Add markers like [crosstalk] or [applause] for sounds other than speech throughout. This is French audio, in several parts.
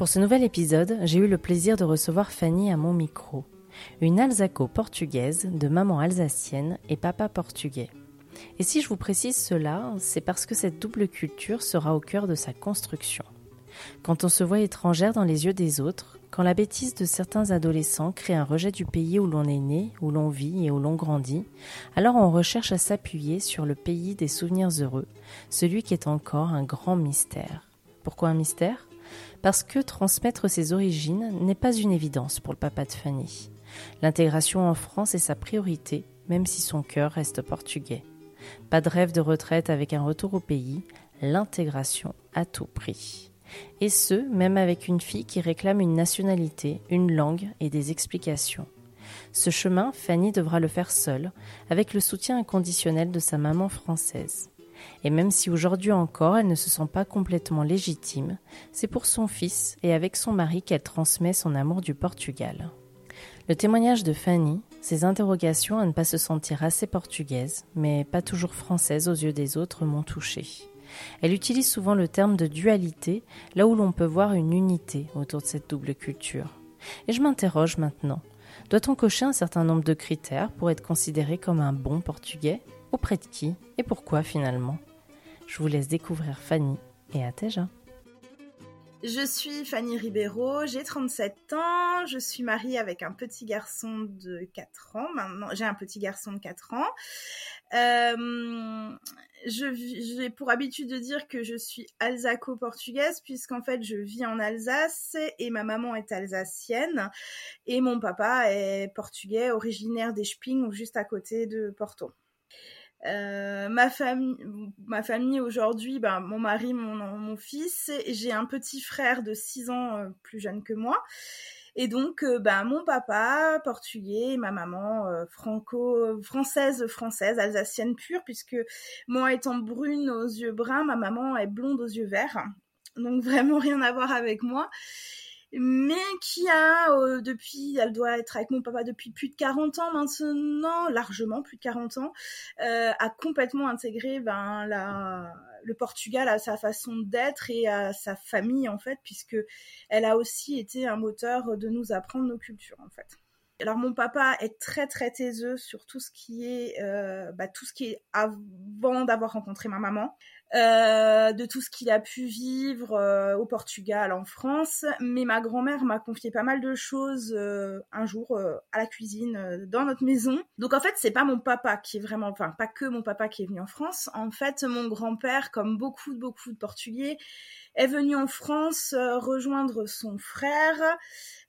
Pour ce nouvel épisode, j'ai eu le plaisir de recevoir Fanny à mon micro, une Alsaco-portugaise de maman alsacienne et papa portugais. Et si je vous précise cela, c'est parce que cette double culture sera au cœur de sa construction. Quand on se voit étrangère dans les yeux des autres, quand la bêtise de certains adolescents crée un rejet du pays où l'on est né, où l'on vit et où l'on grandit, alors on recherche à s'appuyer sur le pays des souvenirs heureux, celui qui est encore un grand mystère. Pourquoi un mystère? Parce que transmettre ses origines n'est pas une évidence pour le papa de Fanny. L'intégration en France est sa priorité, même si son cœur reste portugais. Pas de rêve de retraite avec un retour au pays, l'intégration à tout prix. Et ce, même avec une fille qui réclame une nationalité, une langue et des explications. Ce chemin, Fanny devra le faire seule, avec le soutien inconditionnel de sa maman française. Et même si aujourd'hui encore elle ne se sent pas complètement légitime, c'est pour son fils et avec son mari qu'elle transmet son amour du Portugal. Le témoignage de Fanny, ses interrogations à ne pas se sentir assez portugaise, mais pas toujours française aux yeux des autres, m'ont touchée. Elle utilise souvent le terme de dualité, là où l'on peut voir une unité autour de cette double culture. Et je m'interroge maintenant. Doit-on cocher un certain nombre de critères pour être considéré comme un bon portugais? Auprès de qui? Et pourquoi finalement? Je vous laisse découvrir Fanny et Ateja. Je suis Fanny Ribeiro, j'ai 37 ans, je suis mariée avec un petit garçon de 4 ans maintenant, j'ai un petit garçon de 4 ans. Euh, j'ai pour habitude de dire que je suis alsaco-portugaise puisqu'en fait je vis en Alsace et ma maman est alsacienne et mon papa est portugais originaire d'Esping ou juste à côté de Porto. Euh, ma famille, ma famille aujourd'hui, ben, mon mari, mon, mon fils, j'ai un petit frère de 6 ans euh, plus jeune que moi. Et donc, euh, ben, mon papa portugais, ma maman franco, française, française, alsacienne pure, puisque moi étant brune aux yeux bruns, ma maman est blonde aux yeux verts. Donc vraiment rien à voir avec moi mais qui a euh, depuis, elle doit être avec mon papa depuis plus de 40 ans maintenant, largement plus de 40 ans, euh, a complètement intégré ben, la, le Portugal à sa façon d'être et à sa famille en fait, puisque elle a aussi été un moteur de nous apprendre nos cultures en fait. Alors mon papa est très très taiseux sur tout ce qui est euh, bah, tout ce qui est avant d'avoir rencontré ma maman. Euh, de tout ce qu'il a pu vivre euh, au Portugal, en France. Mais ma grand-mère m'a confié pas mal de choses euh, un jour à la cuisine dans notre maison. Donc en fait, c'est pas mon papa qui est vraiment, enfin pas que mon papa qui est venu en France. En fait, mon grand-père, comme beaucoup beaucoup de Portugais, est venu en France rejoindre son frère.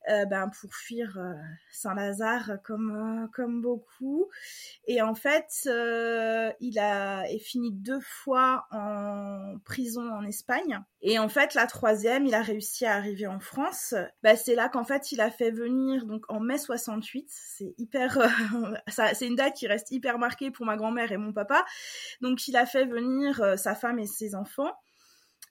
Euh, ben, pour fuir euh, Saint-Lazare comme, euh, comme beaucoup. Et en fait, il a est fini deux fois en prison en Espagne. Et en fait, la troisième, il a réussi à arriver en France. Ben, c'est là qu'en fait, il a fait venir, donc en mai 68, c'est hyper, [laughs] c'est une date qui reste hyper marquée pour ma grand-mère et mon papa. Donc, il a fait venir sa femme et ses enfants.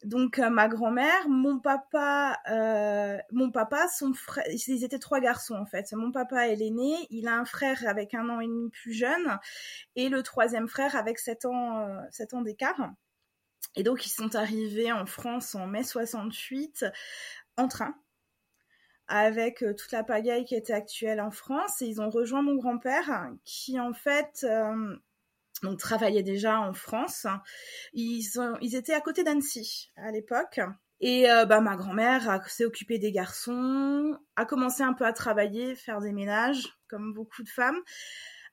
Donc euh, ma grand-mère, mon papa, euh, mon papa, son frère, ils étaient trois garçons en fait. Mon papa est l'aîné, il a un frère avec un an et demi plus jeune et le troisième frère avec sept ans, euh, sept ans d'écart. Et donc ils sont arrivés en France en mai 68 en train avec toute la pagaille qui était actuelle en France et ils ont rejoint mon grand-père qui en fait donc travaillaient déjà en France. Ils, étaient à côté d'Annecy à l'époque. Et euh, bah, ma grand-mère s'est occupée des garçons, a commencé un peu à travailler, faire des ménages, comme beaucoup de femmes,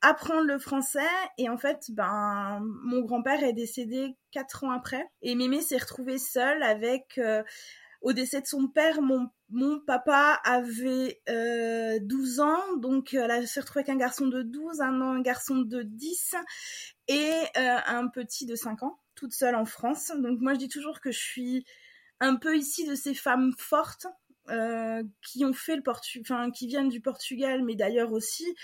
apprendre le français. Et en fait, ben, mon grand-père est décédé quatre ans après. Et Mémé s'est retrouvée seule avec... Euh, au décès de son père, mon, papa avait euh, 12 ans, donc elle s'est retrouvée avec un garçon de 12, un, un garçon de 10, et un petit de 5 ans, toute seule en France. Donc moi je dis toujours que je suis un peu ici de ces femmes fortes qui Portu enfin qui viennent du Portugal, mais d'ailleurs aussi.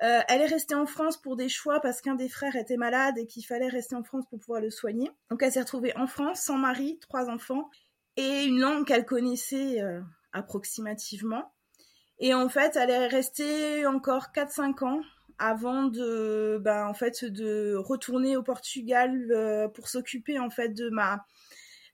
elle est restée en France pour des choix parce qu'un des frères était malade et qu'il fallait rester en France pour pouvoir le soigner. Donc elle s'est retrouvée en France, sans mari, trois enfants et une langue qu'elle connaissait approximativement. Et en fait, elle est restée encore 4-5 ans avant de, ben, en fait, de retourner au Portugal euh, pour s'occuper en fait de ma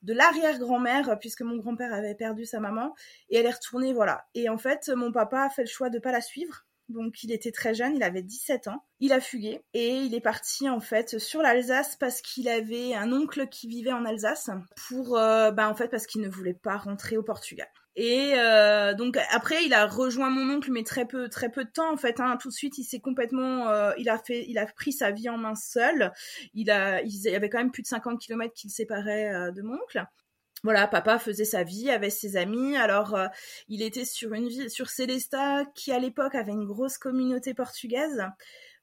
de l'arrière-grand-mère puisque mon grand-père avait perdu sa maman et elle est retournée voilà. Et en fait, mon papa a fait le choix de pas la suivre. Donc il était très jeune, il avait 17 ans. Il a fugué et il est parti en fait sur l'Alsace parce qu'il avait un oncle qui vivait en Alsace pour euh, ben, en fait parce qu'il ne voulait pas rentrer au Portugal. Et euh, donc après, il a rejoint mon oncle, mais très peu, très peu de temps en fait. Hein. Tout de suite, il s'est complètement, euh, il a fait, il a pris sa vie en main seul. Il a, il y avait quand même plus de 50 kilomètres qui le séparaient de mon oncle. Voilà, papa faisait sa vie avec ses amis. Alors, il était sur une ville, sur Célesta, qui à l'époque avait une grosse communauté portugaise.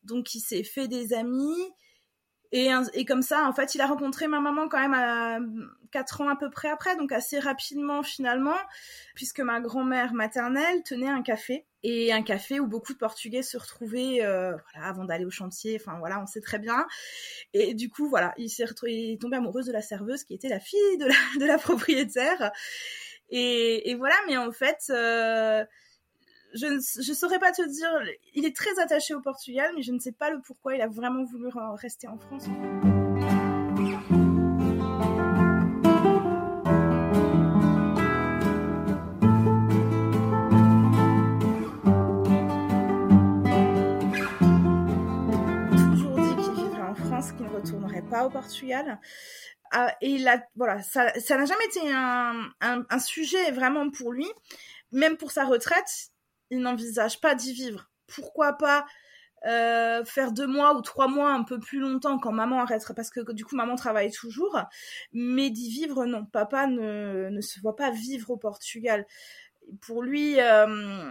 Donc, il s'est fait des amis. Et, et, comme ça, en fait, il a rencontré ma maman quand même à 4 ans à peu près après, donc assez rapidement finalement, puisque ma grand-mère maternelle tenait un café. Et un café où beaucoup de Portugais se retrouvaient euh, voilà, avant d'aller au chantier, enfin voilà, on sait très bien. Et du coup, voilà, il s'est retrouvé, tombé amoureux de la serveuse qui était la fille de la, [laughs] de la propriétaire. Et, et voilà, mais en fait... Euh, je ne saurais pas te dire. Il est très attaché au Portugal, mais je ne sais pas le pourquoi il a vraiment voulu rester en France. Ne retournerait pas au Portugal. Ah, et là, voilà, ça n'a jamais été un, sujet vraiment pour lui même pour sa retraite, il n'envisage pas d'y vivre. Pourquoi pas euh, faire deux mois ou trois mois un peu plus longtemps quand maman arrêtera parce que du coup maman travaille toujours mais d'y vivre non papa ne, ne se voit pas vivre au Portugal pour lui euh,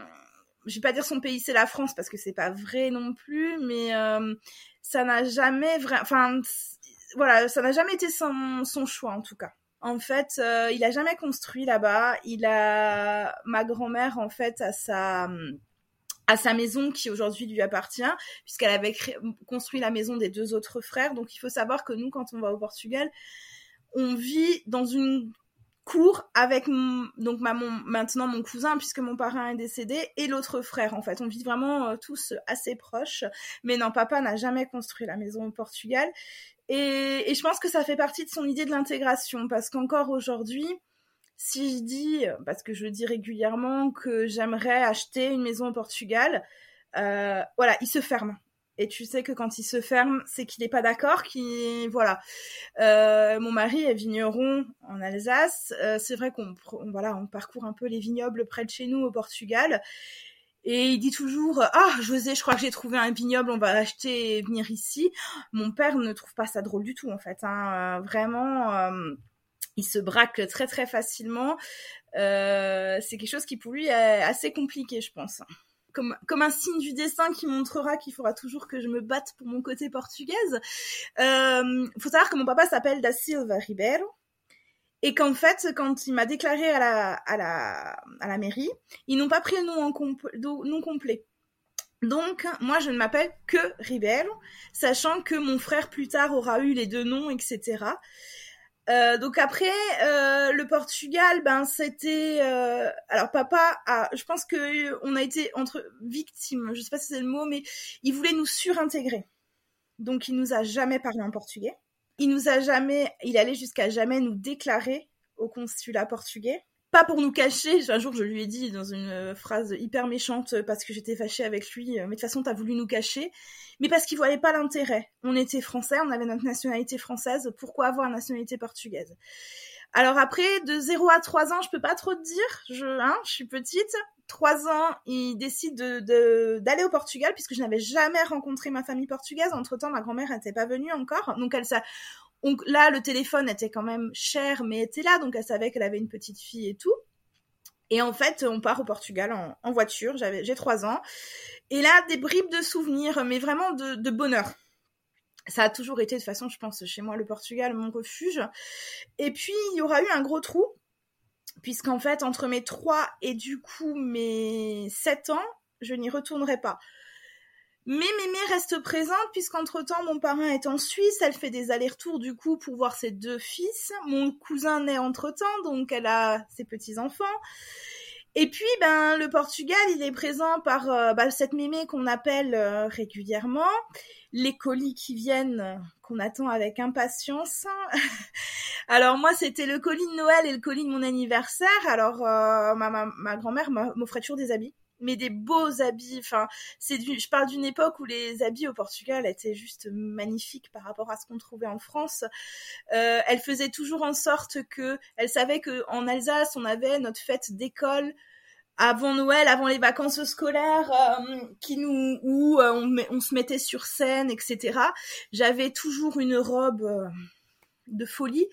je vais pas dire son pays c'est la France parce que c'est pas vrai non plus mais euh, ça n'a jamais vraiment enfin voilà ça n'a jamais été son, son choix en tout cas en fait, euh, il a jamais construit là-bas. Il a ma grand-mère en fait à sa à sa maison qui aujourd'hui lui appartient puisqu'elle avait construit la maison des deux autres frères. Donc il faut savoir que nous quand on va au Portugal, on vit dans une cour avec donc ma, maintenant mon cousin puisque mon parrain est décédé et l'autre frère en fait. On vit vraiment euh, tous assez proches. Mais non papa n'a jamais construit la maison au Portugal. Et, je pense que ça fait partie de son idée de l'intégration, parce qu'encore aujourd'hui, si je dis, parce que je dis régulièrement, que j'aimerais acheter une maison au Portugal, euh, voilà, il se ferme. Et tu sais que quand il se ferme, c'est qu'il n'est pas d'accord, qu'il voilà. Euh, mon mari est vigneron en Alsace. Euh, c'est vrai qu'on voilà, on parcourt un peu les vignobles près de chez nous au Portugal. Et il dit toujours Ah, José, je crois que j'ai trouvé un vignoble, on va l'acheter et venir ici. Mon père ne trouve pas ça drôle du tout, en fait. Hein. Euh, vraiment, il se braque très très facilement. C'est quelque chose qui pour lui est assez compliqué, je pense. Comme, comme un signe du dessin qui montrera qu'il faudra toujours que je me batte pour mon côté portugaise. Il faut savoir que mon papa s'appelle Da Silva Ribeiro et qu'en fait, quand il m'a déclaré à la, à la, à la mairie, ils n'ont pas pris le nom, en nom complet. Donc, moi, je ne m'appelle que Ribel, sachant que mon frère plus tard aura eu les deux noms, etc. Euh, donc après, euh, le Portugal, ben c'était, euh, alors papa, a, je pense que on a été entre victimes, je sais pas si c'est le mot, mais il voulait nous surintégrer. Donc il nous a jamais parlé en portugais. Il nous a jamais, il allait jusqu'à jamais nous déclarer au consulat portugais. Pas pour nous cacher, un jour je lui ai dit dans une phrase hyper méchante parce que j'étais fâchée avec lui, mais de toute façon t'as voulu nous cacher, mais parce qu'il voyait pas l'intérêt. On était français, on avait notre nationalité française, pourquoi avoir une nationalité portugaise? Alors après, de 0 à 3 ans, je peux pas trop te dire. Je, hein, suis petite. 3 ans, il décide de, d'aller au Portugal puisque je n'avais jamais rencontré ma famille portugaise. Entre temps, ma grand-mère n'était pas venue encore. Donc elle ça, donc là, le téléphone était quand même cher, mais était là. Donc elle savait qu'elle avait une petite fille et tout. Et en fait, on part au Portugal en, voiture. J'avais, j'ai 3 ans. Et là, des bribes de souvenirs, mais vraiment de, bonheur ça a toujours été de façon, je pense, chez moi, le Portugal, mon refuge. Et puis, il y aura eu un gros trou, puisqu'en fait, entre mes 3 et du coup mes 7 ans, je n'y retournerai pas. Mais Mémé reste présente puisqu'entre-temps, mon parrain est en Suisse, elle fait des allers-retours du coup pour voir ses deux fils. Mon cousin naît entre-temps, donc elle a ses petits-enfants. Et puis, ben, le Portugal, il est présent par euh, bah, cette mémé qu'on appelle euh, régulièrement, les colis qui viennent, euh, qu'on attend avec impatience. [laughs] Alors moi, c'était le colis de Noël et le colis de mon anniversaire. Alors ma, ma, ma grand-mère m'offrait toujours des habits mais des beaux habits. Enfin, c'est du, je parle d'une époque où les habits au Portugal étaient juste magnifiques par rapport à ce qu'on trouvait en France. Euh, elle faisait toujours en sorte que, elle savait que en Alsace, on avait notre fête d'école avant Noël, avant les vacances scolaires, euh, qui nous, où euh, on, on, se mettait sur scène, etc. J'avais toujours une robe de folie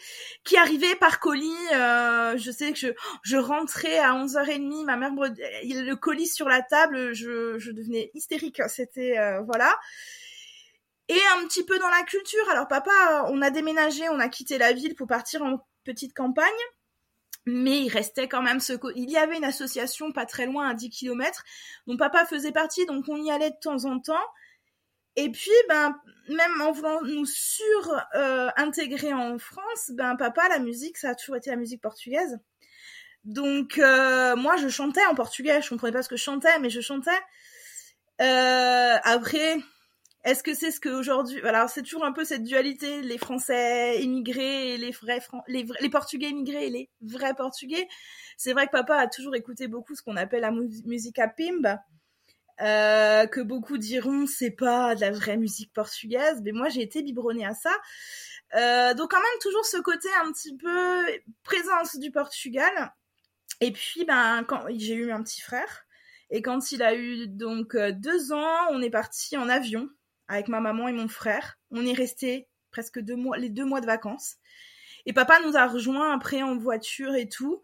qui arrivait par colis. Euh, je sais que je, je rentrais à 11h30, ma mère le colis sur la table, je, je devenais hystérique. C'était euh, voilà. Et un petit peu dans la culture. Alors papa, on a déménagé, on a quitté la ville pour partir en petite campagne. Mais il restait quand même ce... Il y avait une association pas très loin, à 10 km, dont papa faisait partie, donc on y allait de temps en temps. Et puis, ben, même en voulant nous sur-intégrer en France, ben, papa, la musique, ça a toujours été la musique portugaise. Donc, euh, moi, je chantais en portugais. Je comprenais pas ce que je chantais, mais je chantais. Euh, après, est-ce que c'est ce qu'aujourd'hui... Alors, c'est toujours un peu cette dualité, les Français immigrés et les vrais, les, les Portugais immigrés et les vrais Portugais. C'est vrai que papa a toujours écouté beaucoup ce qu'on appelle la musique à pimba euh, que beaucoup diront c'est pas de la vraie musique portugaise, mais moi j'ai été biberonnée à ça. Euh, donc quand même toujours ce côté un petit peu présence du Portugal. Et puis ben quand j'ai eu un petit frère et quand il a eu donc euh, deux ans, on est parti en avion avec ma maman et mon frère. On est resté presque deux mois, les deux mois de vacances. Et papa nous a rejoints après en voiture et tout.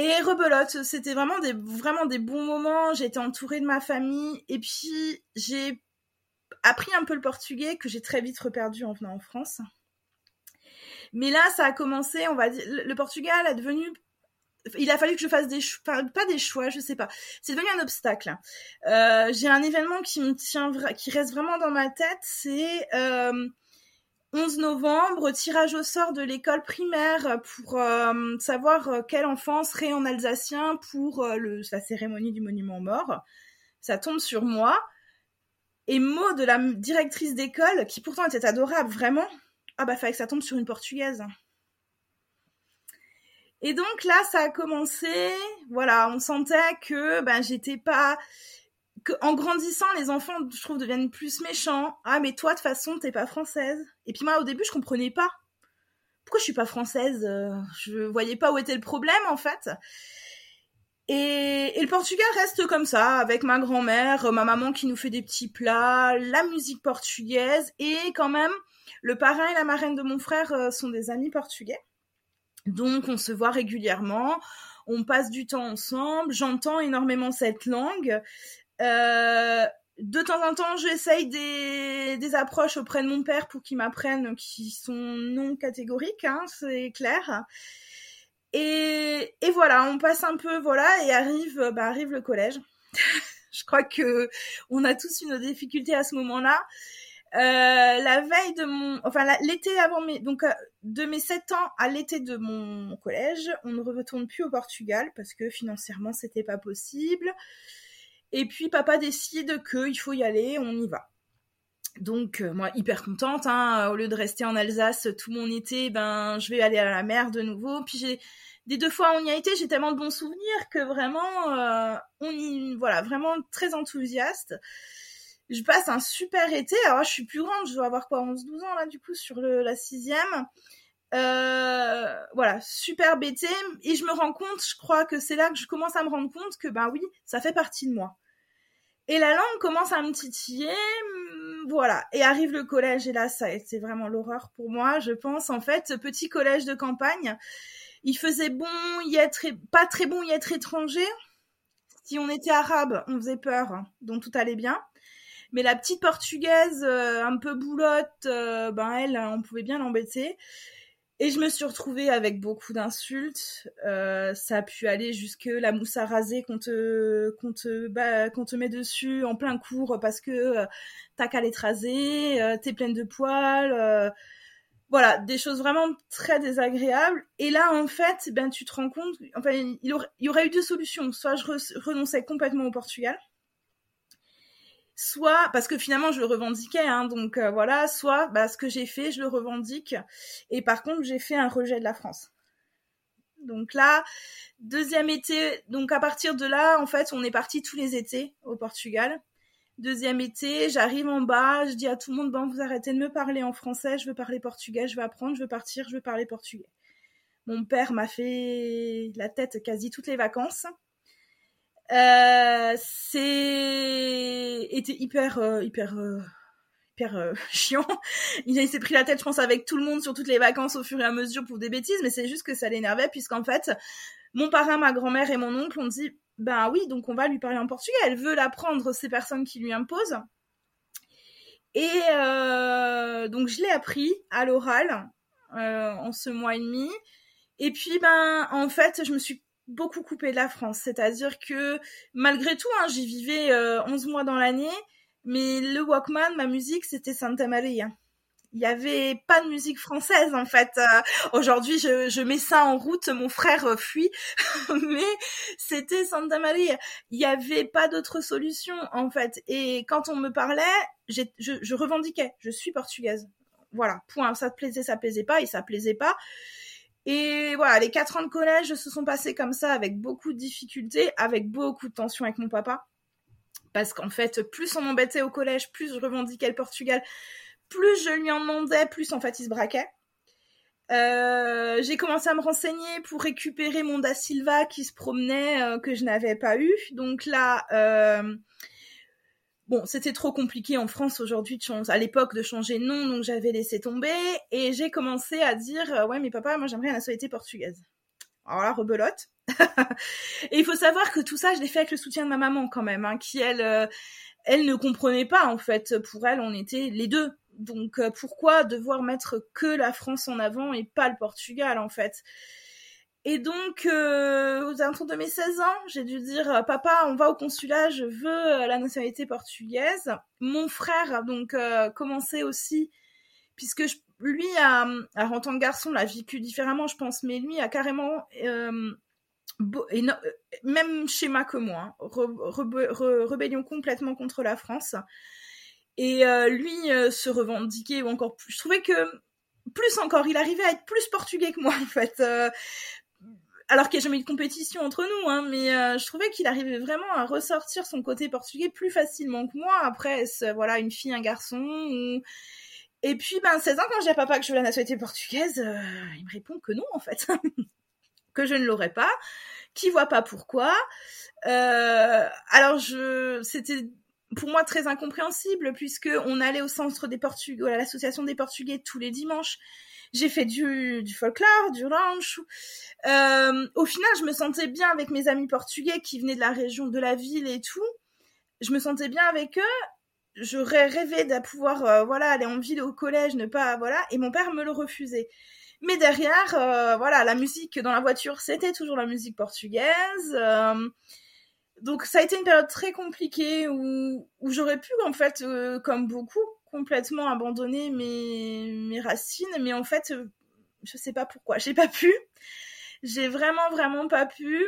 Et rebelote, c'était vraiment des, bons moments. J'étais entourée de ma famille. Et puis, j'ai appris un peu le portugais que j'ai très vite reperdu en venant en France. Mais là, ça a commencé, on va dire, le Portugal a devenu il a fallu que je fasse des choix, pas des choix, je sais pas. C'est devenu un obstacle. Euh, j'ai un événement qui me tient, qui reste vraiment dans ma tête, c'est euh, 11 novembre, tirage au sort de l'école primaire pour euh, savoir euh, quel enfant serait en alsacien pour euh, la cérémonie du monument mort. Ça tombe sur moi. Et mot de la directrice d'école, qui pourtant était adorable, vraiment, ah bah fallait que ça tombe sur une portugaise. Et donc là, ça a commencé, voilà, on sentait que ben j'étais pas en grandissant, les enfants, je trouve, deviennent plus méchants. Ah, mais toi, de toute façon, t'es pas française. Et puis moi, au début, je comprenais pas. Pourquoi je suis pas française euh, Je voyais pas où était le problème, en fait. Et, le Portugal reste comme ça, avec ma grand-mère, ma maman qui nous fait des petits plats, la musique portugaise, et quand même, le parrain et la marraine de mon frère euh, sont des amis portugais. Donc, on se voit régulièrement on passe du temps ensemble, j'entends énormément cette langue euh, de temps en temps, j'essaye des, des approches auprès de mon père pour qu'il m'apprenne qui sont non catégoriques, hein, c'est clair. Et, et, voilà, on passe un peu, voilà, et arrive, bah, arrive le collège. [laughs] Je crois que on a tous une difficulté à ce moment-là. Euh, la veille de mon, enfin l'été avant mes, donc euh, de mes 7 ans à l'été de mon collège, on ne retourne plus au Portugal parce que financièrement c'était pas possible. Et puis papa décide qu'il faut y aller, on y va. Donc euh, moi hyper contente, hein, au lieu de rester en Alsace tout mon été, ben je vais aller à la mer de nouveau. Puis j'ai des deux fois on y a été, j'ai tellement de bons souvenirs que vraiment euh, on y voilà vraiment très enthousiaste. Je passe un super été. Alors je suis plus grande, je dois avoir quoi 11-12 ans là du coup sur le, la sixième. Euh, voilà, super bêté. Et je me rends compte, je crois que c'est là que je commence à me rendre compte que, ben oui, ça fait partie de moi. Et la langue commence à me titiller, mm, voilà. Et arrive le collège, et là, ça a été vraiment l'horreur pour moi, je pense. En fait, petit collège de campagne, il faisait bon y être, pas très bon y être étranger. Si on était arabe, on faisait peur, donc tout allait bien. Mais la petite portugaise, un peu boulotte, ben elle, on pouvait bien l'embêter. Et je me suis retrouvée avec beaucoup d'insultes. Euh, ça a pu aller jusque la mousse à raser qu'on te, qu'on te, bah, qu'on te met dessus en plein cours parce que euh, t'as qu'à les raser, euh, t'es pleine de poils. Euh, voilà, des choses vraiment très désagréables. Et là, en fait, ben, tu te rends compte, enfin, il, il y aurait eu deux solutions. Soit je renonçais complètement au Portugal, soit parce que finalement je le revendiquais, hein, donc euh, voilà, soit bah, ce que j'ai fait, je le revendique, et par contre j'ai fait un rejet de la France. Donc là, deuxième été, donc à partir de là, en fait, on est parti tous les étés au Portugal. Deuxième été, j'arrive en bas, je dis à tout le monde, bon, vous arrêtez de me parler en français, je veux parler portugais, je veux apprendre, je veux partir, je veux parler portugais. Mon père m'a fait la tête quasi toutes les vacances. Euh, c'est était hyper euh, hyper euh, hyper euh, [laughs] chiant. Il s'est pris la tête, je pense, avec tout le monde sur toutes les vacances au fur et à mesure pour des bêtises, mais c'est juste que ça l'énervait puisqu'en fait, mon parrain, ma grand-mère et mon oncle ont dit, ben oui, donc on va lui parler en portugais. Elle veut l'apprendre, ces personnes qui lui imposent. Et donc je l'ai appris à l'oral en ce mois et demi. Et puis ben en fait, je me suis beaucoup coupé de la France. C'est-à-dire que malgré tout, hein, j'y vivais euh, 11 mois dans l'année, mais le Walkman, ma musique, c'était Santa Maria. Il n'y avait pas de musique française en fait. Euh, aujourd'hui, je, je, mets ça en route, mon frère euh, fuit, [laughs] mais c'était Santa Maria. Il n'y avait pas d'autre solution en fait. Et quand on me parlait, je, je revendiquais, je suis portugaise. Voilà, point. Ça te plaisait, ça plaisait pas, et ça plaisait pas. Et voilà, les quatre ans de collège se sont passés comme ça, avec beaucoup de difficultés, avec beaucoup de tensions avec mon papa. Parce qu'en fait, plus on m'embêtait au collège, plus je revendiquais le Portugal, plus je lui en demandais, plus en fait il se braquait. Euh, j'ai commencé à me renseigner pour récupérer mon Da Silva qui se promenait, euh, que je n'avais pas eu. Donc là, euh, Bon, c'était trop compliqué en France aujourd'hui, à l'époque, de changer de nom, donc j'avais laissé tomber. Et j'ai commencé à dire, euh, ouais, mais papa, moi j'aimerais la nationalité portugaise. Alors là, rebelote. [laughs] et il faut savoir que tout ça, je l'ai fait avec le soutien de ma maman quand même, hein, qui elle, euh, elle ne comprenait pas en fait. Pour elle, on était les deux. Donc euh, pourquoi devoir mettre que la France en avant et pas le Portugal en fait? Et donc, euh, aux alentours de mes 16 ans, j'ai dû dire euh, Papa, on va au consulat, je veux euh, la nationalité portugaise. Mon frère, donc, euh, commençait aussi, puisque lui, a, en tant que garçon, l'a vécu différemment, je pense, mais lui a carrément. Euh, même schéma que moi, hein. rébellion complètement contre la France. Et lui se revendiquait ou encore plus. Je trouvais que plus encore, il arrivait à être plus portugais que moi en fait alors qu'il n'y a jamais eu de compétition entre nous, hein, mais euh, je trouvais qu'il arrivait vraiment à ressortir son côté portugais plus facilement que moi. Après, voilà, une fille, un garçon. Et puis, ben, 16 ans, quand dis à papa que je veux la nationalité portugaise, euh, il me répond que non, en fait. [laughs] que je ne l'aurais pas, qu'il voit pas pourquoi. Euh, alors, je, c'était pour moi très incompréhensible puisque on allait au centre des Portugais, à l'association des Portugais tous les dimanches j'ai fait du, du folklore, du ranch. Euh, au final, je me sentais bien avec mes amis portugais qui venaient de la région, de la ville et tout. Je me sentais bien avec eux. J'aurais rêvé de pouvoir, euh, voilà, aller en ville au collège, ne pas, voilà. Et mon père me le refusait. Mais derrière, euh, voilà, la musique dans la voiture, c'était toujours la musique portugaise. Euh, donc ça a été une période très compliquée où, où j'aurais pu, en fait, euh, comme beaucoup, complètement abandonné mes, mes racines, mais en fait, je sais pas pourquoi, j'ai pas pu. J'ai vraiment, vraiment pas pu.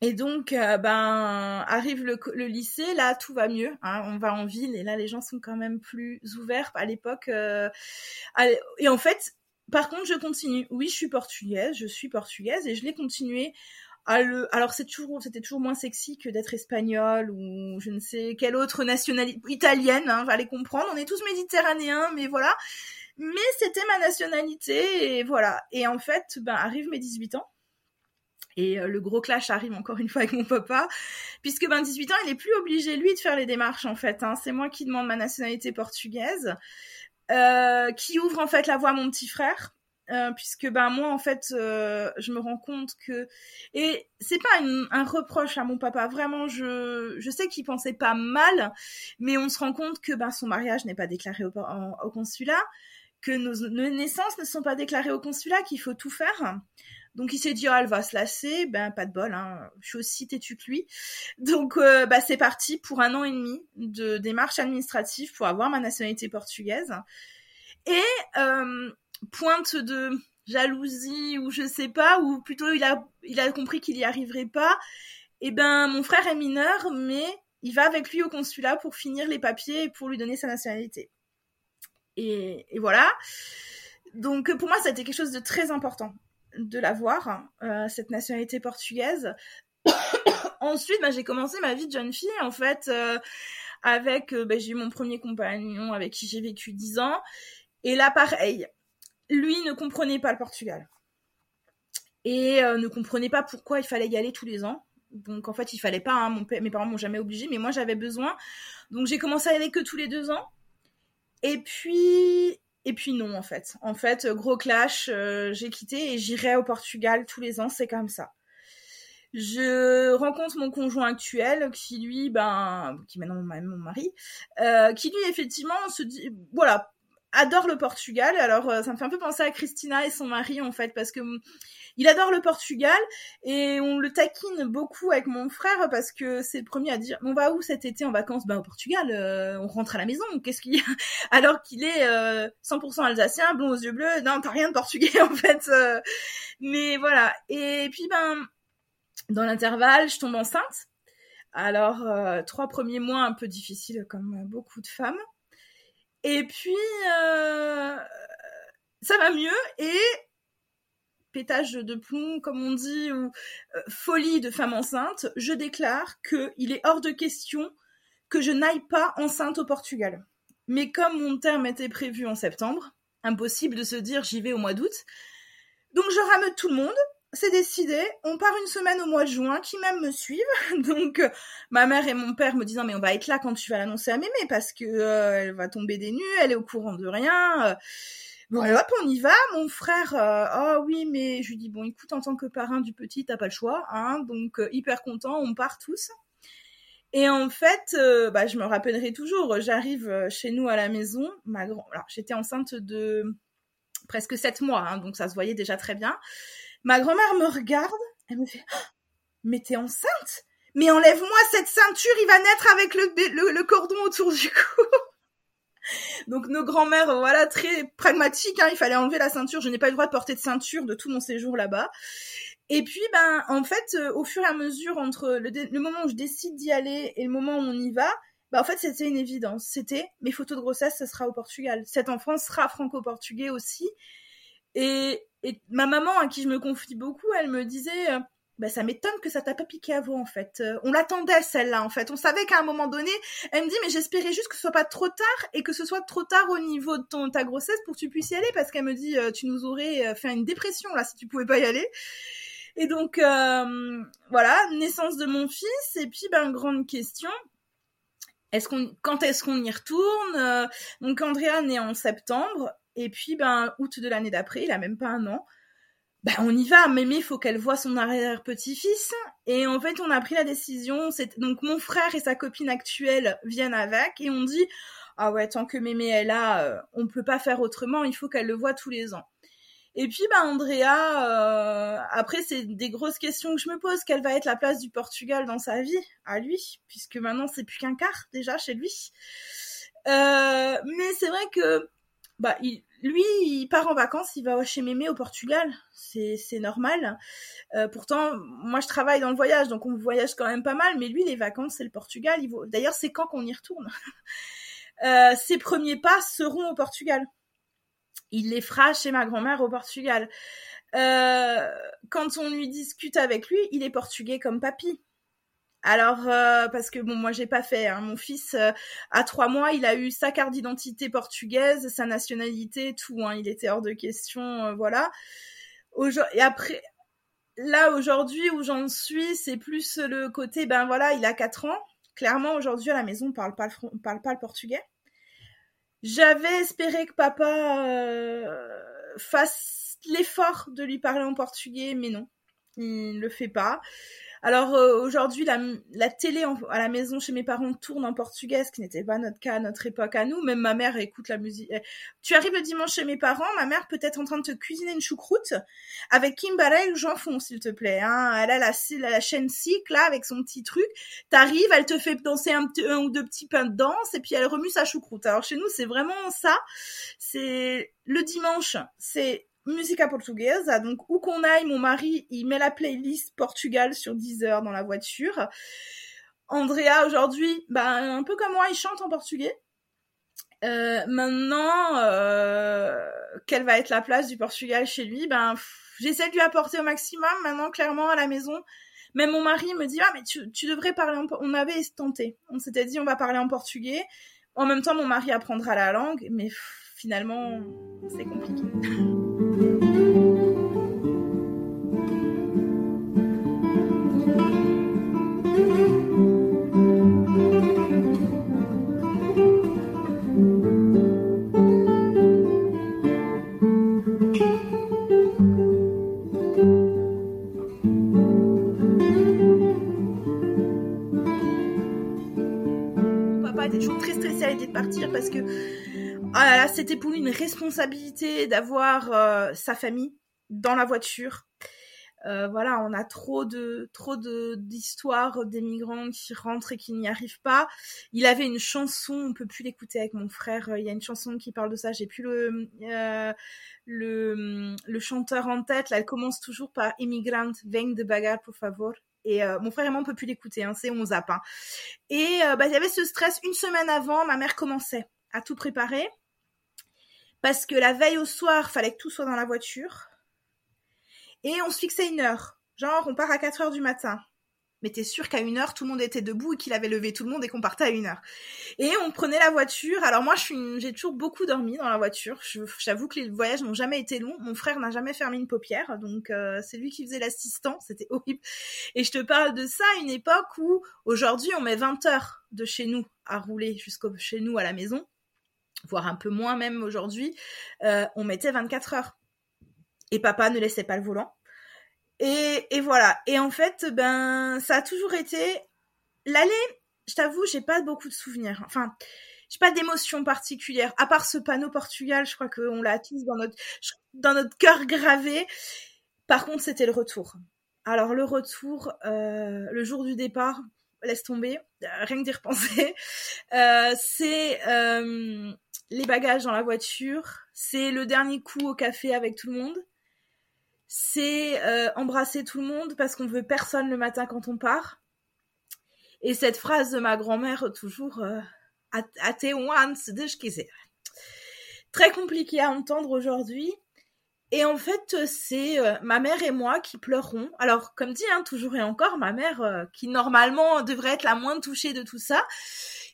Et donc, euh, ben, arrive le, le, lycée, là, tout va mieux. Hein, on va en ville et là, les gens sont quand même plus ouverts à l'époque. Euh, et en fait, par contre, je continue. Oui, je suis portugaise, je suis portugaise et je l'ai continué alors c'est toujours, c'était toujours moins sexy que d'être espagnol ou je ne sais quelle autre nationalité italienne. Hein, les comprendre. On est tous méditerranéens, mais voilà. Mais c'était ma nationalité et voilà. Et en fait, ben arrive mes 18 ans. Et euh, le gros clash arrive encore une fois avec mon papa, puisque ben 18 ans, il est plus obligé lui de faire les démarches en fait. Hein. C'est moi qui demande ma nationalité portugaise, euh, qui ouvre en fait la voie à mon petit frère euh, puisque ben moi en fait euh, je me rends compte que et c'est pas un reproche à mon papa. Vraiment je je sais qu'il pensait pas mal mais on se rend compte que ben son mariage n'est pas déclaré au, consulat que nos, naissances ne sont pas déclarées au consulat qu'il faut tout faire. Donc il s'est dit ah elle va se lasser. Ben pas de bol hein. Je suis aussi têtu que lui. Donc euh, bah c'est parti pour un an et demi de démarches administratives pour avoir ma nationalité portugaise et euh, pointe de jalousie ou je sais pas, ou plutôt il a, compris qu'il y arriverait pas, eh ben mon frère est mineur, mais il va avec lui au consulat pour finir les papiers et pour lui donner sa nationalité. Et, voilà. Donc pour moi, ça a été quelque chose de très important de l'avoir, euh, cette nationalité portugaise. [coughs] Ensuite, bah, j'ai commencé ma vie de jeune fille, en fait, euh, avec, bah, j'ai eu mon premier compagnon avec qui j'ai vécu dix ans. Et là, pareil, lui ne comprenait pas le Portugal. Et euh, ne comprenait pas pourquoi il fallait y aller tous les ans. Donc en fait, il fallait pas. Hein, mes parents m'ont jamais obligé, mais moi j'avais besoin. Donc j'ai commencé à y aller que tous les deux ans. Et puis, et puis non en fait. En fait, gros clash, euh, j'ai quitté et j'irai au Portugal tous les ans. C'est comme ça. Je rencontre mon conjoint actuel qui lui, ben, qui maintenant mon mari, euh, qui lui effectivement se dit, voilà, adore le Portugal. Alors euh, ça me fait un peu penser à Christina et son mari en fait parce que mm, il adore le Portugal et on le taquine beaucoup avec mon frère parce que c'est le premier à dire on va où cet été en vacances? Bah au Portugal, euh, on rentre à la maison. Qu'est-ce qu'il y a [laughs] Alors qu'il est 100% euh, alsacien, blond aux yeux bleus. Non, t'as rien de portugais [laughs] en fait. mais voilà. Et puis ben dans l'intervalle, je tombe enceinte. Alors trois premiers mois un peu difficiles comme beaucoup de femmes. Et puis, euh, ça va mieux et pétage de plomb, comme on dit, ou euh, folie de femme enceinte, je déclare qu'il est hors de question que je n'aille pas enceinte au Portugal. Mais comme mon terme était prévu en septembre, impossible de se dire j'y vais au mois d'août. Donc je rameute tout le monde, c'est décidé, on part une semaine au mois de juin, qui même me suivent. [laughs] Donc euh, ma mère et mon père me disant mais on va être là quand tu vas l'annoncer à mémé parce que euh, elle va tomber des nues, elle est au courant de rien. Euh. Bon hop, on y va. Mon frère, oh oui, mais je lui dis bon, écoute, en tant que parrain du petit, t'as pas le choix, hein. Donc hyper content, on part tous. Et en fait, bah, je me rappellerai toujours. J'arrive chez nous à la maison. Ma grand, alors j'étais enceinte de presque sept mois, hein, donc ça se voyait déjà très bien. Ma grand-mère me regarde, elle me fait oh, Mais t'es enceinte? Mais enlève-moi cette ceinture, il va naître avec le, cordon autour du cou. [laughs] Donc nos grand-mères, voilà, très pragmatiques, hein, il fallait enlever la ceinture. Je n'ai pas eu le droit de porter de ceinture de tout mon séjour là-bas. Et puis, ben, en fait, euh, au fur et à mesure, entre le, moment où je décide d'y aller et le moment où on y va, ben, en fait, c'était une évidence. C'était mes photos de grossesse, ce sera au Portugal. Cet enfant sera franco-portugais aussi. Et, et ma maman, à qui je me confie beaucoup, elle me disait, euh, bah, ça m'étonne que ça t'a pas piqué à vous, en fait. Euh, on l'attendait, celle-là, en fait. On savait qu'à un moment donné, elle me dit, mais j'espérais juste que ce soit pas trop tard et que ce soit trop tard au niveau de ton, ta grossesse pour que tu puisses y aller parce qu'elle me dit, euh, tu nous aurais fait une dépression, là, si tu pouvais pas y aller. Et donc, voilà, naissance de mon fils. Et puis, ben, grande question. Est-ce qu'on, quand est-ce qu'on y retourne? Donc, Andrea naît en septembre. Et puis, ben, août de l'année d'après, il a même pas un an. Ben, on y va. Mémé, il faut qu'elle voit son arrière-petit-fils. Et en fait, on a pris la décision. C'est donc mon frère et sa copine actuelle viennent avec et on dit ah ouais, tant que Mémé est là, euh, on peut pas faire autrement. Il faut qu'elle le voit tous les ans. Et puis, ben, Andrea, euh, après, c'est des grosses questions que je me pose. Quelle va être la place du Portugal dans sa vie, à lui, puisque maintenant c'est plus qu'un quart déjà chez lui. Euh, mais c'est vrai que bah, lui, il part en vacances, il va chez Mémé au Portugal, c'est normal. Euh, pourtant, moi, je travaille dans le voyage, donc on voyage quand même pas mal, mais lui, les vacances, c'est le Portugal. Il D'ailleurs, c'est quand qu'on y retourne. [laughs] euh, ses premiers pas seront au Portugal. Il les fera chez ma grand-mère au Portugal. Euh, quand on lui discute avec lui, il est portugais comme papy. Alors euh, parce que bon moi j'ai pas fait. Hein. Mon fils euh, à trois mois il a eu sa carte d'identité portugaise, sa nationalité, tout. Hein. Il était hors de question, euh, voilà. Et après là aujourd'hui où j'en suis, c'est plus le côté ben voilà il a quatre ans. Clairement aujourd'hui à la maison on parle pas le, parle pas le portugais. J'avais espéré que papa fasse l'effort de lui parler en portugais, mais non, il ne le fait pas. Alors euh, aujourd'hui, la, la, télé à la maison chez mes parents tourne en portugais, ce qui n'était pas notre cas à notre époque à nous. Même ma mère écoute la musique. Tu arrives le dimanche chez mes parents, ma mère peut être en train de te cuisiner une choucroute avec Kimberley ou Jean Fond, s'il te plaît. Hein. Elle a la, la, chaîne SIC là avec son petit truc. T'arrives, elle te fait danser un, un, ou deux petits pains de danse et puis elle remue sa choucroute. Alors chez nous, c'est vraiment ça. C'est le dimanche, c'est musique portugaise. Donc, où qu'on aille, mon mari, il met la playlist Portugal sur Deezer dans la voiture. Andrea, aujourd'hui, ben, un peu comme moi, il chante en portugais. Euh, maintenant, euh, quelle va être la place du Portugal chez lui? Ben, j'essaie de lui apporter au maximum. Maintenant, clairement, à la maison, même mon mari me dit ah mais tu, tu devrais parler en on avait tenté on s'était dit on va parler en portugais en même temps mon mari apprendra la langue mais finalement c'est compliqué [laughs] partir parce que là c'était pour lui une responsabilité d'avoir euh, sa famille dans la voiture. Euh, voilà, on a trop de trop de d'histoires d'émigrants qui rentrent et qui n'y arrivent pas. Il avait une chanson, on peut plus l'écouter avec mon frère. Il y a une chanson qui parle de ça. J'ai plus le euh, le le chanteur en tête. Là, elle commence toujours par "Immigrant, ven de bagarre, por favor". Et mon frère et moi, on peut plus l'écouter, hein, c'est on zappe. Hein. Et bah, il y avait ce stress une semaine avant, ma mère commençait à tout préparer parce que la veille au soir, fallait que tout soit dans la voiture. Et on se fixait une heure. Genre, on part à 4 heures du matin. Mais t'es sûr qu'à une heure, tout le monde était debout et qu'il avait levé tout le monde et qu'on partait à une heure. Et on prenait la voiture. Alors moi, j'ai toujours beaucoup dormi dans la voiture. J'avoue que les voyages n'ont jamais été longs. Mon frère n'a jamais fermé une paupière, donc euh, c'est lui qui faisait l'assistant. C'était horrible. Et je te parle de ça à une époque où aujourd'hui, on met 20 heures de chez nous à rouler jusqu'au chez nous à la maison voire un peu moins même aujourd'hui, euh, on mettait 24 heures. Et papa ne laissait pas le volant. Et, et voilà. Et en fait, ben, ça a toujours été l'aller. Je t'avoue, j'ai pas beaucoup de souvenirs. Enfin, j'ai pas d'émotion particulière. À part ce panneau Portugal, je crois qu'on l'a tous dans notre dans notre cœur gravé. Par contre, c'était le retour. Alors le retour, euh, le jour du départ, laisse tomber, rien que d'y repenser. [laughs] Euh, c'est euh, les bagages dans la voiture, c'est le dernier coup au café avec tout le monde, c'est euh, embrasser tout le monde parce qu'on veut personne le matin quand on part. Et cette phrase de ma grand-mère toujours euh, Très compliqué à entendre aujourd'hui. Et en fait, c'est euh, ma mère et moi qui pleurons. Alors, comme dit, hein, toujours et encore, ma mère, euh, qui normalement devrait être la moins touchée de tout ça,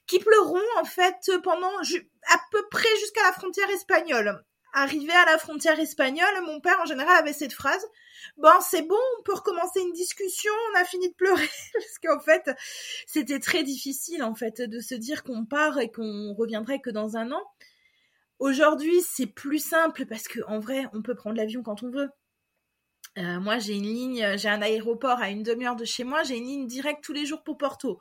qui pleuront en fait pendant à peu près jusqu'à la frontière espagnole. Arrivé à la frontière espagnole, mon père en général avait cette phrase Bon, c'est bon, on peut recommencer une discussion, on a fini de pleurer. [laughs] Parce qu'en fait, c'était très difficile en fait de se dire qu'on part et qu'on reviendrait que dans un an. Aujourd'hui, c'est plus simple parce que en vrai, on peut prendre l'avion quand on veut. Euh, moi, j'ai une ligne, j'ai un aéroport à une demi-heure de chez moi, j'ai une ligne directe tous les jours pour Porto.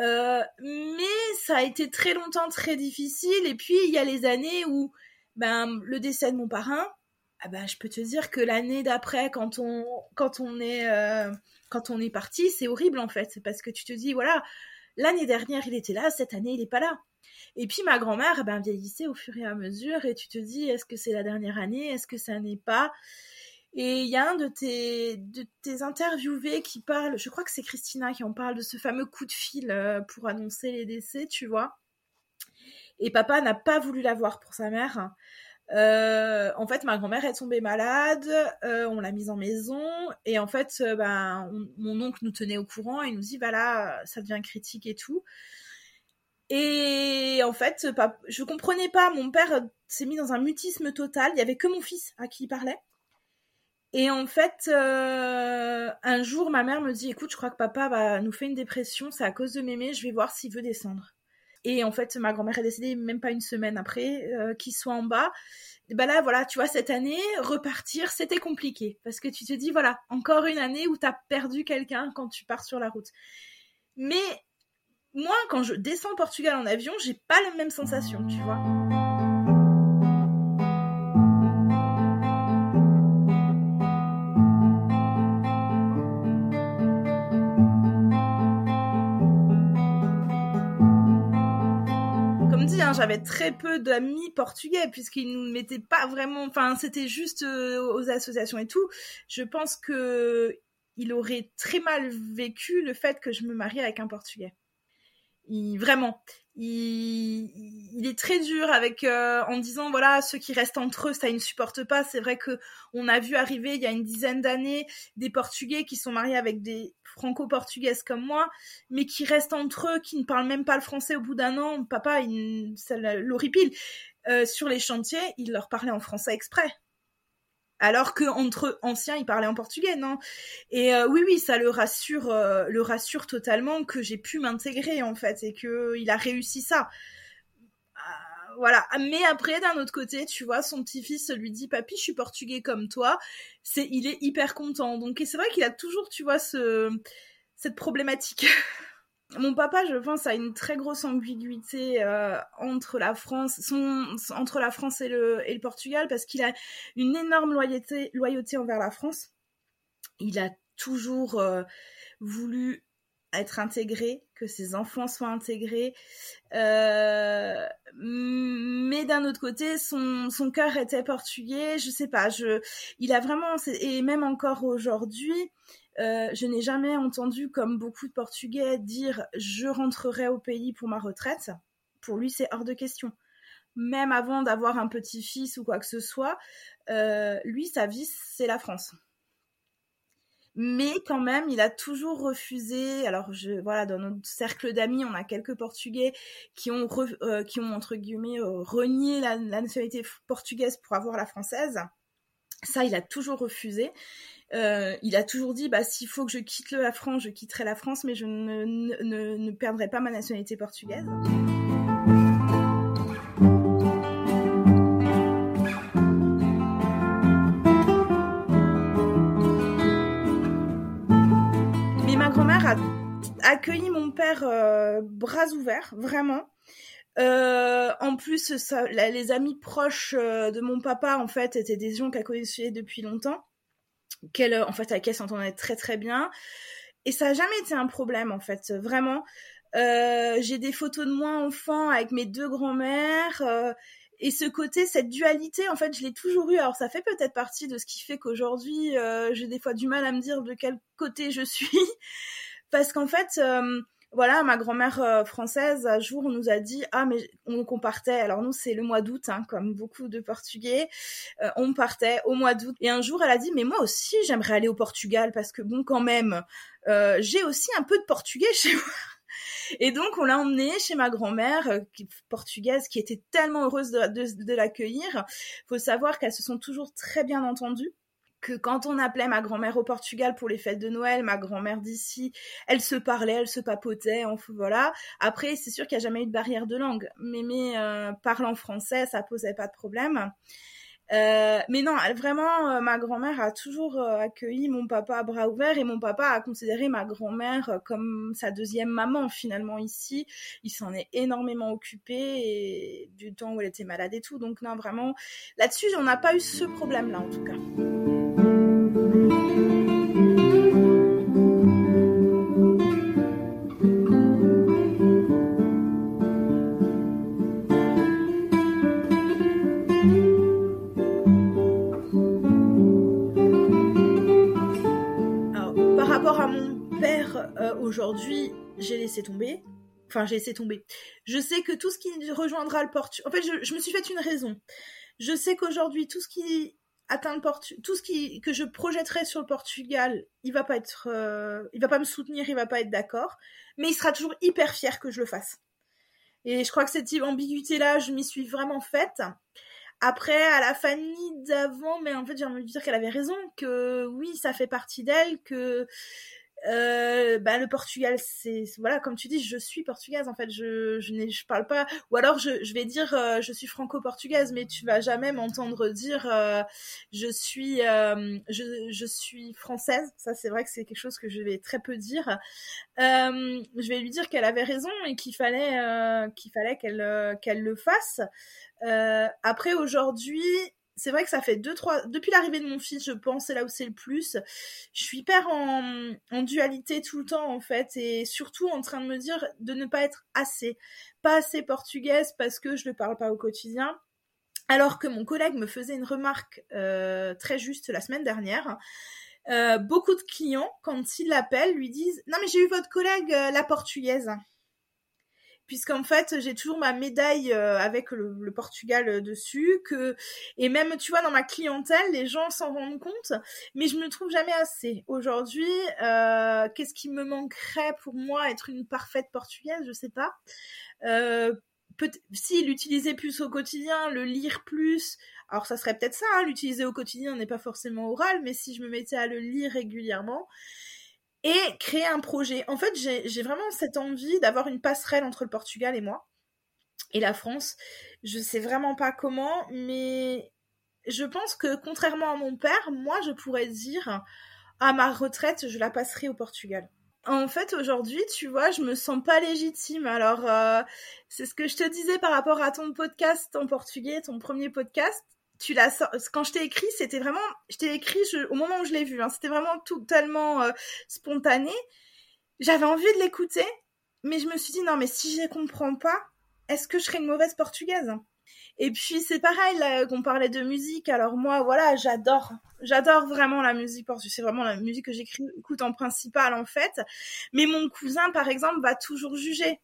Euh, mais ça a été très longtemps très difficile. Et puis il y a les années où, ben, le décès de mon parrain, ah ben, je peux te dire que l'année d'après, quand on, quand on est, euh, quand on est parti, c'est horrible en fait, parce que tu te dis voilà, l'année dernière il était là, cette année il n'est pas là. Et puis ma grand-mère, ben, vieillissait au fur et à mesure, et tu te dis, est-ce que c'est la dernière année, est-ce que ça n'est pas? Et il y a un de tes, de tes interviewés qui parle, je crois que c'est Christina qui en parle, de ce fameux coup de fil euh, pour annoncer les décès, tu vois. Et papa n'a pas voulu l'avoir pour sa mère. Euh, en fait, ma grand-mère est tombée malade, euh, on l'a mise en maison, et en fait, ben, mon oncle nous tenait au courant et nous dit, voilà, ça devient critique et tout. Et en fait, je comprenais pas. Mon père s'est mis dans un mutisme total. Il y avait que mon fils à qui il parlait. Et en fait, euh, un jour, ma mère me dit "Écoute, je crois que papa va nous faire une dépression. C'est à cause de mémé. Je vais voir s'il veut descendre." Et en fait ma grand-mère est décédée même pas une semaine après qu'il soit en bas bah là, voilà, tu vois, cette année, repartir, c'était compliqué. Parce que tu te dis, voilà, encore une année où tu as perdu quelqu'un quand tu pars sur la route. Mais moi, quand je descends Portugal en avion, j'ai pas la même sensation, tu vois. J'avais très peu d'amis portugais puisqu'ils nous mettaient pas vraiment. Enfin, c'était juste euh, aux associations et tout. Je pense que il aurait très mal vécu le fait que je me marie avec un portugais. Il, vraiment il, est très dur avec euh, en disant voilà ceux qui restent entre eux ça ils ne supportent pas. C'est vrai que on a vu arriver il y a une dizaine d'années des portugais qui sont mariés avec des franco-portugaises comme moi mais qui restent entre eux qui ne parlent même pas le français au bout d'un an. Papa il, ça l'horripile. Euh, sur les chantiers il leur parlait en français exprès alors que entre anciens ils parlaient en portugais non? Et euh, oui oui ça le rassure euh, le rassure totalement que j'ai pu m'intégrer en fait et que il a réussi ça. Euh, voilà. Mais après d'un autre côté tu vois son petit-fils lui dit papy je suis portugais comme toi c'est il est hyper content. Donc c'est vrai qu'il a toujours tu vois ce cette problématique [laughs] mon papa, je pense, a une très grosse ambiguïté euh, entre la France, entre la France et le, Portugal, parce qu'il a une énorme loyauté, envers la France. Il a toujours euh, voulu être intégré, que ses enfants soient intégrés. Euh, mais d'un autre côté, son, son cœur était portugais. Je sais pas, je, il a vraiment, et même encore aujourd'hui, euh, je n'ai jamais entendu, comme beaucoup de Portugais, dire je rentrerai au pays pour ma retraite. Pour lui, c'est hors de question. Même avant d'avoir un petit-fils ou quoi que ce soit, euh, lui, sa vie, c'est la France. Mais quand même, il a toujours refusé. Alors, voilà, dans notre cercle d'amis, on a quelques Portugais qui ont, euh, qui ont entre guillemets renié la nationalité portugaise pour avoir la française. Ça, il a toujours refusé. Euh, il a toujours dit bah s'il faut que je quitte la France, je quitterai la France, mais je ne, ne, ne perdrai pas ma nationalité portugaise. Mais ma grand-mère a accueilli mon père euh, bras ouverts, vraiment. Euh, en plus, les amis proches de mon papa, en fait, étaient des gens qu'elle connaissait depuis longtemps qu'elle, en fait, avec elle s'entendait très très bien. Et ça n'a jamais été un problème, en fait, vraiment. Euh, j'ai des photos de moi enfant avec mes deux grands-mères. Euh, et ce côté, cette dualité, en fait, je l'ai toujours eu. Alors, ça fait peut-être partie de ce qui fait qu'aujourd'hui, euh, j'ai des fois du mal à me dire de quel côté je suis. [laughs] Parce qu'en fait, voilà, ma grand-mère euh, française, un jour, nous a dit Ah, mais on, partait. Alors, nous, c'est le mois d'août, hein, comme beaucoup de Portugais. Euh, on partait au mois d'août. Et un jour, elle a dit Mais moi aussi, j'aimerais aller au Portugal parce que, bon, quand même, euh, j'ai aussi un peu de portugais [laughs] chez moi. Et donc, on l'a emmenée chez ma grand-mère, portugaise, qui était tellement heureuse de, de, de l'accueillir. faut savoir qu'elles se sont toujours très bien entendues que quand on appelait ma grand-mère au Portugal pour les fêtes de Noël, ma grand-mère d'ici, elle se parlait, elle se papotait, voilà. Après, c'est sûr qu'il n'y a jamais eu de barrière de langue, mais euh, parlant français, ça posait pas de problème. Euh, mais non, vraiment, euh, ma grand-mère a toujours accueilli mon papa à bras ouverts et mon papa a considéré ma grand-mère comme sa deuxième maman finalement ici. Il s'en est énormément occupé et du temps où elle était malade et tout. Donc non, vraiment, là-dessus, on n'a pas eu ce problème-là en tout cas. Aujourd'hui, j'ai laissé tomber. Enfin, j'ai laissé tomber. Je sais que tout ce qui rejoindra le Portugal. En fait, je, me suis fait une raison. Je sais qu'aujourd'hui, tout ce qui atteint le Portugal, tout ce qui que je projetterai sur le Portugal, il va pas être, euh, il va pas me soutenir, il va pas être d'accord, mais il sera toujours hyper fier que je le fasse. Et je crois que cette ambiguïté-là, je m'y suis vraiment faite. Après, à la famille d'avant, mais en fait, j'ai envie de dire qu'elle avait raison, que oui, ça fait partie d'elle, que euh, bah, le Portugal, c'est voilà, comme tu dis, je suis portugaise en fait. Je je, je parle pas, ou alors je, je vais dire euh, je suis franco-portugaise, mais tu vas jamais m'entendre dire euh, je suis je, je suis française. Ça, c'est vrai que c'est quelque chose que je vais très peu dire. je vais lui dire qu'elle avait raison et qu'il fallait qu'il fallait qu'elle qu'elle le fasse. après aujourd'hui, c'est vrai que ça fait deux, trois. Depuis l'arrivée de mon fils, je pense, c'est là où c'est le plus. Je suis hyper en, dualité tout le temps, en fait, et surtout en train de me dire de ne pas être assez. Pas assez portugaise parce que je ne parle pas au quotidien. Alors que mon collègue me faisait une remarque euh, très juste la semaine dernière. Euh, beaucoup de clients, quand ils l'appellent, lui disent Non, mais j'ai eu votre collègue, euh, la portugaise puisqu'en fait j'ai toujours ma médaille euh, avec le, Portugal euh, dessus et même tu vois dans ma clientèle les gens s'en rendent compte mais je me trouve jamais assez. Aujourd'hui euh, qu'est-ce qui me manquerait pour moi être une parfaite portugaise? Je sais pas. Si l'utiliser plus au quotidien le lire plus alors ça serait peut-être ça hein, l'utiliser au quotidien n'est pas forcément oral mais si je me mettais à le lire régulièrement et créer un projet. En fait, j'ai vraiment cette envie d'avoir une passerelle entre le Portugal et moi et la France. Je sais vraiment pas comment, mais je pense que contrairement à mon père, moi je pourrais dire à ma retraite, je la passerai au Portugal. En fait, aujourd'hui, tu vois, je me sens pas légitime. Alors, euh, c'est ce que je te disais par rapport à ton podcast en portugais, ton premier podcast quand je t'ai écrit, c'était vraiment, je t'ai écrit au moment où je l'ai vu, hein, c'était vraiment totalement euh, spontané. J'avais envie de l'écouter, mais je me suis dit non, mais si je comprends pas, est-ce que je serais une mauvaise portugaise Et puis c'est pareil qu'on parlait de musique. Alors moi, voilà, j'adore, j'adore vraiment la musique portugaise. C'est vraiment la musique que j'écoute en principal en fait. Mais mon cousin, par exemple, va toujours juger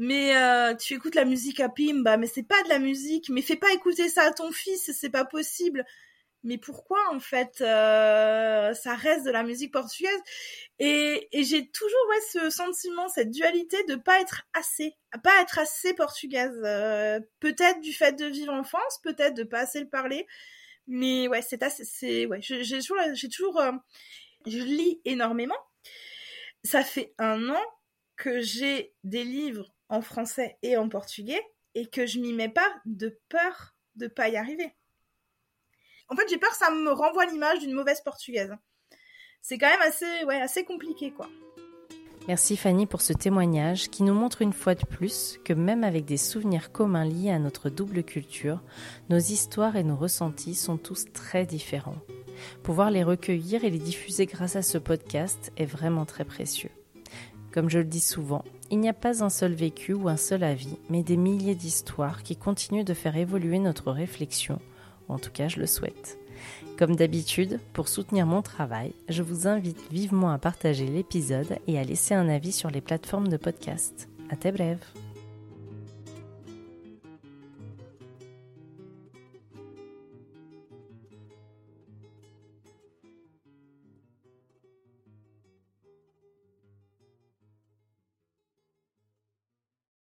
mais euh, tu écoutes la musique à Pimba, mais c'est pas de la musique, mais fais pas écouter ça à ton fils, c'est pas possible. Mais pourquoi en fait euh, ça reste de la musique portugaise? Et, et j'ai toujours ouais ce sentiment, cette dualité de pas être assez, pas être assez portugaise. Euh, peut-être du fait de vivre en France, peut-être de pas assez le parler, mais ouais c'est assez, c'est ouais j'ai toujours, j'ai toujours, je lis énormément. Ça fait un an que j'ai des livres en français et en portugais et que je m'y mets pas de peur de pas y arriver. En fait, j'ai peur que ça me renvoie l'image d'une mauvaise portugaise. C'est quand même assez, ouais, assez compliqué, quoi. Merci Fanny pour ce témoignage qui nous montre une fois de plus que même avec des souvenirs communs liés à notre double culture, nos histoires et nos ressentis sont tous très différents. Pouvoir les recueillir et les diffuser grâce à ce podcast est vraiment très précieux. Comme je le dis souvent, il n'y a pas un seul vécu ou un seul avis, mais des milliers d'histoires qui continuent de faire évoluer notre réflexion, en tout cas je le souhaite. Comme d'habitude, pour soutenir mon travail, je vous invite vivement à partager l'épisode et à laisser un avis sur les plateformes de podcast. À brèves